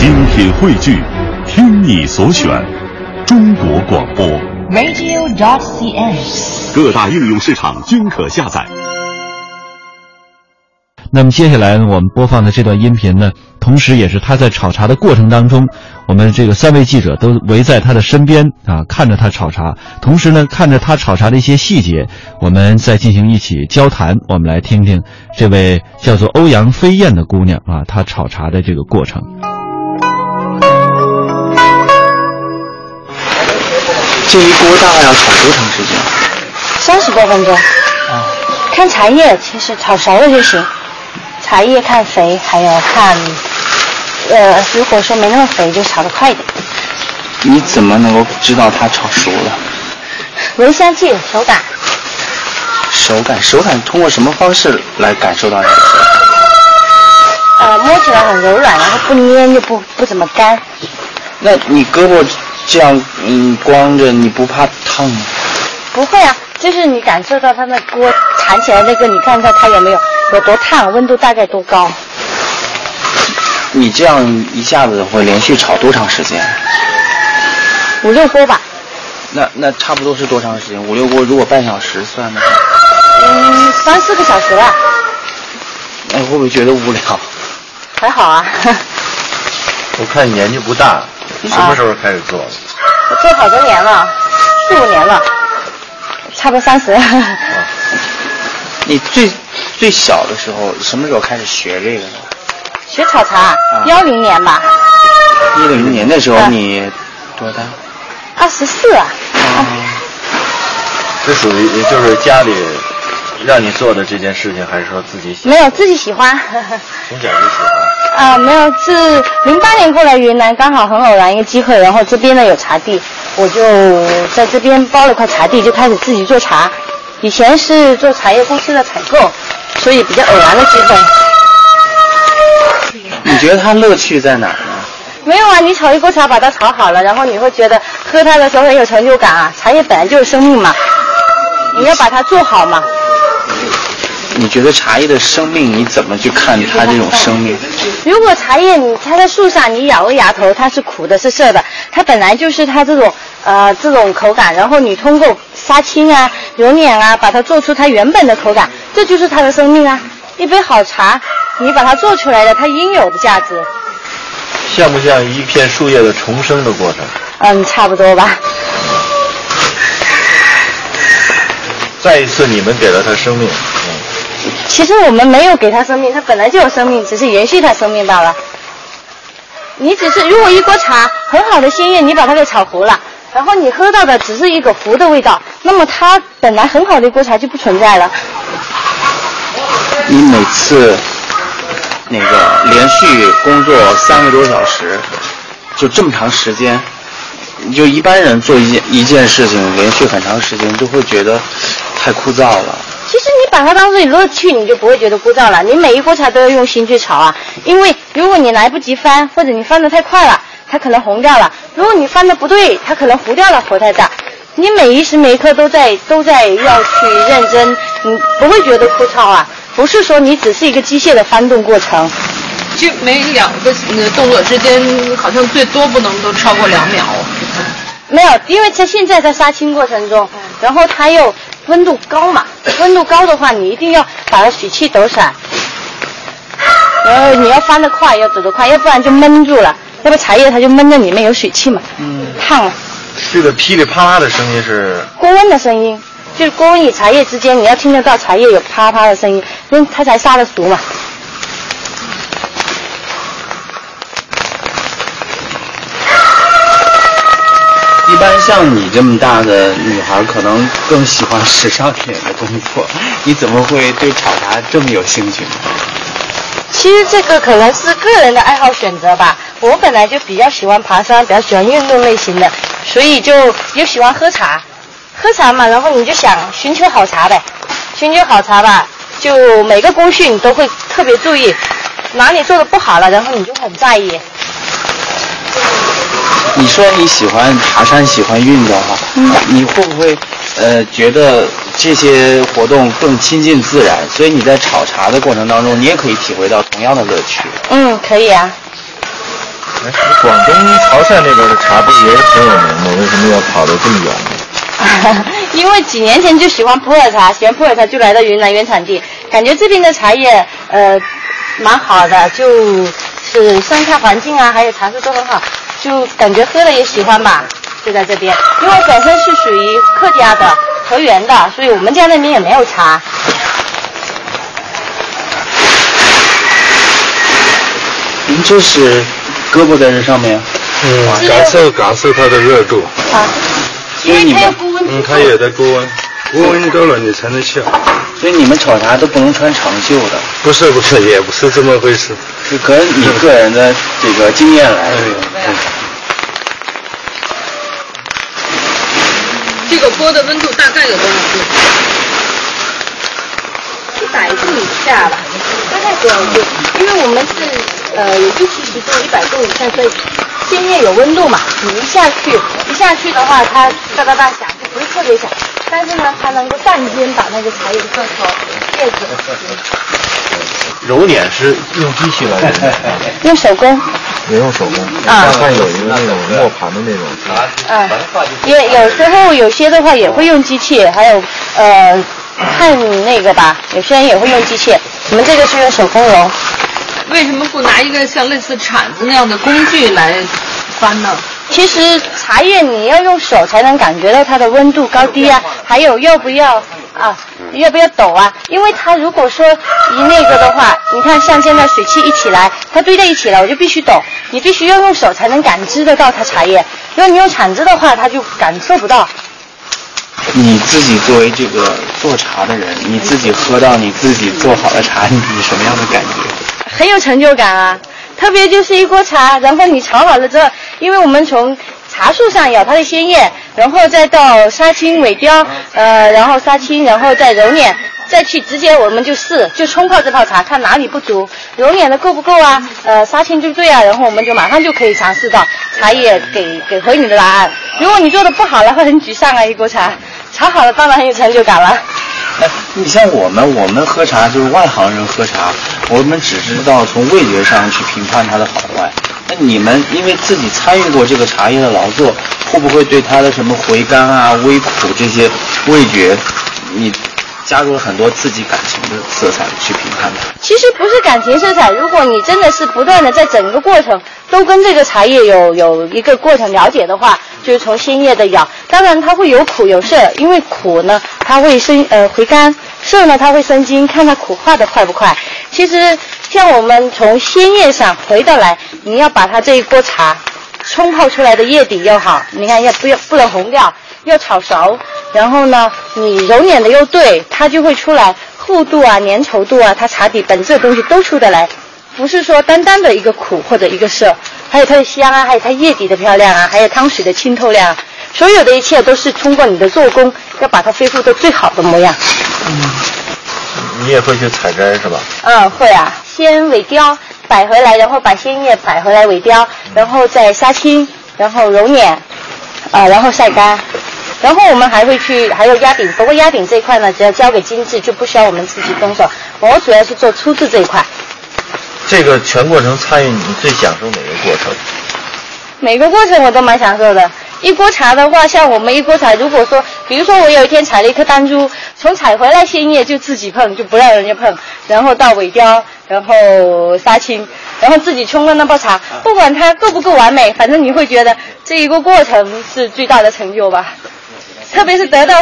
精品汇聚，听你所选，中国广播。radio.dot.cn，。各大应用市场均可下载。那么接下来呢，我们播放的这段音频呢，同时也是他在炒茶的过程当中，我们这个三位记者都围在他的身边啊，看着他炒茶，同时呢，看着他炒茶的一些细节，我们再进行一起交谈。我们来听听这位叫做欧阳飞燕的姑娘啊，她炒茶的这个过程。这一锅大概要炒多长时间？三十多分钟。啊看茶叶，其实炒熟了就行。茶叶看肥，还有看，呃，如果说没那么肥，就炒得快一点。你怎么能够知道它炒熟了？闻香气，手感。手感，手感通过什么方式来感受到它的手感？呃，摸起来很柔软，然后不粘又不不怎么干。那你胳膊这样嗯光着，你不怕烫吗？不会啊，就是你感受到它那锅缠起来那个，你看看它有没有有多烫，温度大概多高。你这样一下子会连续炒多长时间？五六锅吧。那那差不多是多长时间？五六锅，如果半小时算的话，嗯，三四个小时吧。那会不会觉得无聊？还好啊。我看你年纪不大，什么时候开始做的？我做好多年了，四五年了，差不多三十。你最最小的时候，什么时候开始学这个的？学炒茶，幺零年吧，一零年那时候你多大？二十四啊。这属于也就是家里让你做的这件事情，还是说自己喜欢没有自己喜欢。从小就喜欢？啊，没有，是零八年过来云南，刚好很偶然一个机会，然后这边呢有茶地，我就在这边包了块茶地，就开始自己做茶。以前是做茶叶公司的采购，所以比较偶然的机会。你觉得它乐趣在哪儿呢？没有啊，你炒一锅茶把它炒好了，然后你会觉得喝它的时候很有成就感啊。茶叶本来就是生命嘛，你要把它做好嘛。你觉得茶叶的生命，你怎么去看它这种生命？如果茶叶你插在树上，你咬个芽头，它是苦的，是涩的，它本来就是它这种呃这种口感，然后你通过杀青啊、揉捻啊，把它做出它原本的口感，这就是它的生命啊。一杯好茶，你把它做出来的，它应有的价值。像不像一片树叶的重生的过程？嗯，差不多吧。再一次，你们给了它生命。其实我们没有给他生命，他本来就有生命，只是延续他生命罢了。你只是如果一锅茶很好的鲜叶，你把它给炒糊了，然后你喝到的只是一个糊的味道，那么它本来很好的一锅茶就不存在了。你每次那个连续工作三个多小时，就这么长时间，就一般人做一件一件事情连续很长时间，就会觉得太枯燥了。把它当做乐趣，你就不会觉得枯燥了。你每一锅茶都要用心去炒啊，因为如果你来不及翻，或者你翻得太快了，它可能红掉了；如果你翻得不对，它可能糊掉了，火太大。你每一时每一刻都在都在要去认真，你不会觉得枯燥啊。不是说你只是一个机械的翻动过程。就每两个呃动作之间，好像最多不能都超过两秒。没有，因为在现在在杀青过程中，然后它又温度高嘛，温度高的话，你一定要把它水汽抖散，然后你要翻得快，要走得快，要不然就闷住了，要不茶叶它就闷在里面有水汽嘛，嗯，烫了。这个噼里啪啦的声音是锅温的声音，就是锅温与茶叶之间，你要听得到茶叶有啪啪的声音，因为它才杀得熟嘛。一般像你这么大的女孩，可能更喜欢时尚一点的工作。你怎么会对炒茶这么有兴趣呢？其实这个可能是个人的爱好选择吧。我本来就比较喜欢爬山，比较喜欢运动类型的，所以就又喜欢喝茶。喝茶嘛，然后你就想寻求好茶呗，寻求好茶吧，就每个工序你都会特别注意，哪里做的不好了，然后你就很在意。你说你喜欢爬山，喜欢运动哈，你会不会呃觉得这些活动更亲近自然？所以你在炒茶的过程当中，你也可以体会到同样的乐趣。嗯，可以啊。哎，广东潮汕那边的茶不是也挺有名吗？为什么要跑得这么远呢？因为几年前就喜欢普洱茶，喜欢普洱茶就来到云南原产地，感觉这边的茶叶呃蛮好的，就是生态环境啊，还有茶树都很好，就感觉喝了也喜欢吧，就在这边。因为我本身是属于客家的河源的，所以我们家那边也没有茶。您这是胳膊在这上面，嗯，感受感受它的热度，啊，因为它有高温嗯，它也在高温，高温高了你才能笑。所以你们炒茶都不能穿长袖的，不是不是，也不是这么回事。就可能你个人的这个经验来源。这个锅的温度大概有多少度？一百度以下吧，大概多少度？因为我们是呃有一七十度、一百度以下，所以鲜叶有温度嘛，你一下去一下去的话，它哒哒哒响，就不是特别响，但是呢，它能够瞬间把那个茶叶的个头、叶子揉捻是用机器来揉，用手工，也用手工。啊我看有一个那种磨盘的那种，嗯，也有时候有些的话也会用机器，还有呃看那个吧，有些人也会用机器，我们这个是用手工揉。为什么不拿一个像类似铲子那样的工具来翻呢？其实茶叶你要用手才能感觉到它的温度高低啊，还有要不要啊，要不要抖啊？因为它如果说一那个的话，你看像现在水汽一起来，它堆在一起了，我就必须抖，你必须要用手才能感知得到它茶叶。如果你用铲子的话，它就感受不到。你自己作为这个做茶的人，你自己喝到你自己做好的茶，你什么样的感觉？很有成就感啊！特别就是一锅茶，然后你炒好了之后，因为我们从茶树上咬它的鲜叶，然后再到杀青、尾雕，呃，然后杀青，然后再揉捻，再去直接我们就试，就冲泡这泡茶，看哪里不足，揉捻的够不够啊？呃，杀青对不对啊？然后我们就马上就可以尝试到茶叶给给回你的答案。如果你做的不好了，会很沮丧啊！一锅茶，炒好了当然很有成就感了。哎，你像我们，我们喝茶就是外行人喝茶，我们只知道从味觉上去评判它的好坏。那你们因为自己参与过这个茶叶的劳作，会不会对它的什么回甘啊、微苦这些味觉，你加入了很多自己感情的色彩去评判它？其实不是感情色彩，如果你真的是不断的在整个过程都跟这个茶叶有有一个过程了解的话，就是从鲜叶的咬，当然它会有苦有涩，因为苦呢它会生呃回甘，涩呢它会生津，看它苦化的快不快。其实像我们从鲜叶上回到来，你要把它这一锅茶冲泡出来的叶底要好，你看要不要不能红掉，要炒熟，然后呢你揉捻的又对，它就会出来厚度啊、粘稠度啊，它茶底本质的东西都出得来，不是说单单的一个苦或者一个涩，还有它的香啊，还有它叶底的漂亮啊，还有汤水的清透亮，所有的一切都是通过你的做工，要把它恢复到最好的模样。你也会去采摘是吧？嗯，会啊，先尾雕摆回来，然后把鲜叶摆回来尾雕，然后再杀青，然后揉捻，啊、然后晒干。然后我们还会去，还有压饼。不过压饼这一块呢，只要交给精致，就不需要我们自己动手。我主要是做粗制这一块。这个全过程参与，你最享受哪个过程？每个过程我都蛮享受的。一锅茶的话，像我们一锅茶，如果说，比如说我有一天采了一颗丹珠，从采回来鲜叶就自己碰，就不让人家碰，然后到尾雕，然后杀青，然后自己冲了那泡茶，不管它够不够完美，反正你会觉得这一个过程是最大的成就吧。特别是得到，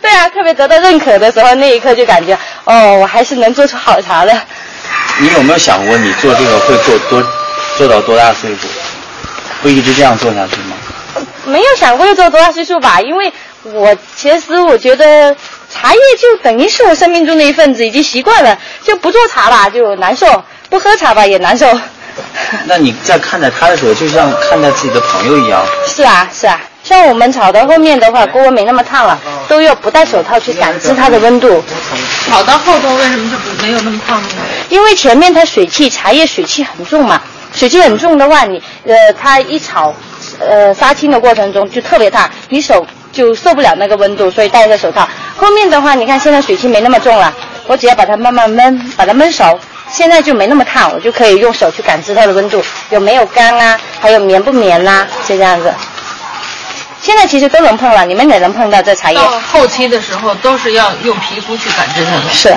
对啊，特别得到认可的时候，那一刻就感觉，哦，我还是能做出好茶的。你有没有想过，你做这个会做多做到多大岁数？会一直这样做下去吗？没有想过要做多大岁数吧，因为我其实我觉得茶叶就等于是我生命中的一份子，已经习惯了，就不做茶吧就难受，不喝茶吧也难受。那你在看待它的时候，就像看待自己的朋友一样。是啊是啊，像我们炒到后面的话，锅温没那么烫了，都要不戴手套去感知它的温度。炒到后头为什么就不没有那么烫呢？因为前面它水汽，茶叶水汽很重嘛，水汽很重的话，你呃它一炒，呃杀青的过程中就特别烫，你手就受不了那个温度，所以戴一个手套。后面的话，你看现在水汽没那么重了，我只要把它慢慢焖，把它焖熟，现在就没那么烫，我就可以用手去感知它的温度有没有干啊，还有绵不绵呐、就这样子。现在其实都能碰了，你们也能碰到这茶叶。到后期的时候都是要用皮肤去感知它的。是。